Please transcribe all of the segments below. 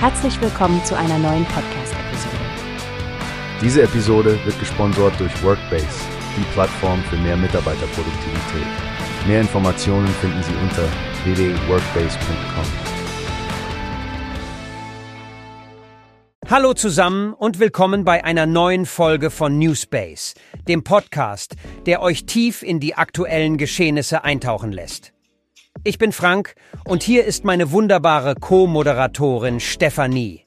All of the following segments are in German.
Herzlich willkommen zu einer neuen Podcast-Episode. Diese Episode wird gesponsert durch Workbase, die Plattform für mehr Mitarbeiterproduktivität. Mehr Informationen finden Sie unter www.workbase.com. Hallo zusammen und willkommen bei einer neuen Folge von Newspace, dem Podcast, der euch tief in die aktuellen Geschehnisse eintauchen lässt. Ich bin Frank und hier ist meine wunderbare Co-Moderatorin Stefanie.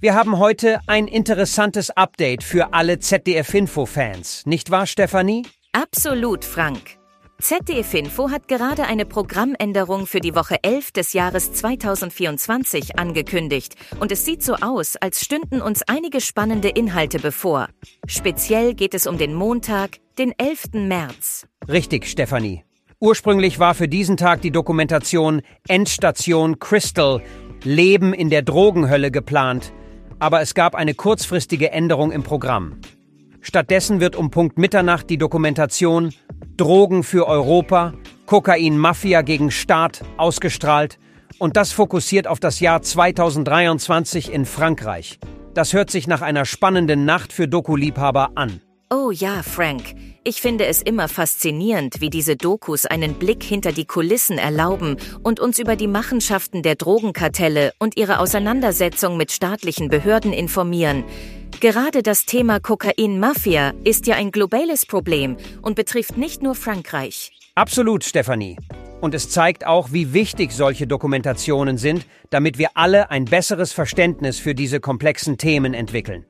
Wir haben heute ein interessantes Update für alle ZDF-Info-Fans, nicht wahr, Stefanie? Absolut, Frank. ZDF Info hat gerade eine Programmänderung für die Woche 11 des Jahres 2024 angekündigt und es sieht so aus, als stünden uns einige spannende Inhalte bevor. Speziell geht es um den Montag, den 11. März. Richtig, Stefanie. Ursprünglich war für diesen Tag die Dokumentation Endstation Crystal Leben in der Drogenhölle geplant, aber es gab eine kurzfristige Änderung im Programm. Stattdessen wird um Punkt Mitternacht die Dokumentation Drogen für Europa, Kokain Mafia gegen Staat ausgestrahlt und das fokussiert auf das Jahr 2023 in Frankreich. Das hört sich nach einer spannenden Nacht für Doku-Liebhaber an. Oh ja, Frank. Ich finde es immer faszinierend, wie diese Dokus einen Blick hinter die Kulissen erlauben und uns über die Machenschaften der Drogenkartelle und ihre Auseinandersetzung mit staatlichen Behörden informieren. Gerade das Thema Kokain-Mafia ist ja ein globales Problem und betrifft nicht nur Frankreich. Absolut, Stefanie. Und es zeigt auch, wie wichtig solche Dokumentationen sind, damit wir alle ein besseres Verständnis für diese komplexen Themen entwickeln.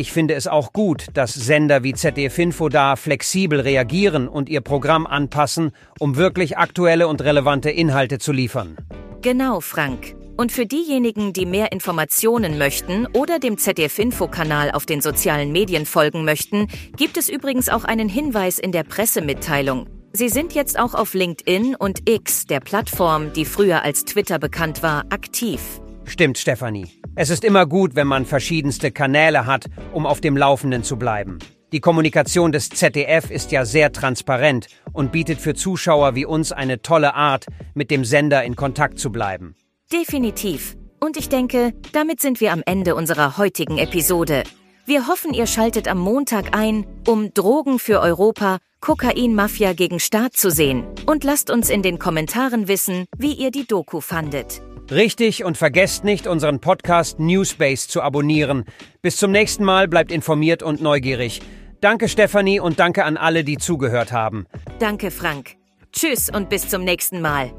Ich finde es auch gut, dass Sender wie ZDF Info da flexibel reagieren und ihr Programm anpassen, um wirklich aktuelle und relevante Inhalte zu liefern. Genau, Frank. Und für diejenigen, die mehr Informationen möchten oder dem ZDF Info-Kanal auf den sozialen Medien folgen möchten, gibt es übrigens auch einen Hinweis in der Pressemitteilung. Sie sind jetzt auch auf LinkedIn und X, der Plattform, die früher als Twitter bekannt war, aktiv. Stimmt, Stefanie. Es ist immer gut, wenn man verschiedenste Kanäle hat, um auf dem Laufenden zu bleiben. Die Kommunikation des ZDF ist ja sehr transparent und bietet für Zuschauer wie uns eine tolle Art, mit dem Sender in Kontakt zu bleiben. Definitiv. Und ich denke, damit sind wir am Ende unserer heutigen Episode. Wir hoffen, ihr schaltet am Montag ein, um Drogen für Europa, Kokain-Mafia gegen Staat zu sehen. Und lasst uns in den Kommentaren wissen, wie ihr die Doku fandet. Richtig und vergesst nicht, unseren Podcast Newspace zu abonnieren. Bis zum nächsten Mal, bleibt informiert und neugierig. Danke Stefanie und danke an alle, die zugehört haben. Danke, Frank. Tschüss und bis zum nächsten Mal.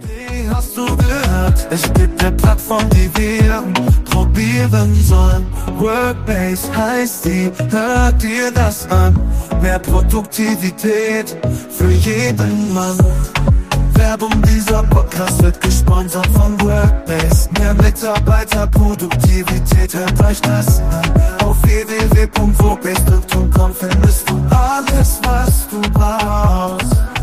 Wie hast du gehört? Es gibt eine Plattform, die wir probieren sollen. Workbase heißt die, hört dir das an. Mehr Produktivität für jeden Mann. Werbung, dieser Podcast wird gesponsert von Workbase. Mehr Mitarbeiterproduktivität, hört euch das an. Auf www.workbase.com findest du alles, was du brauchst.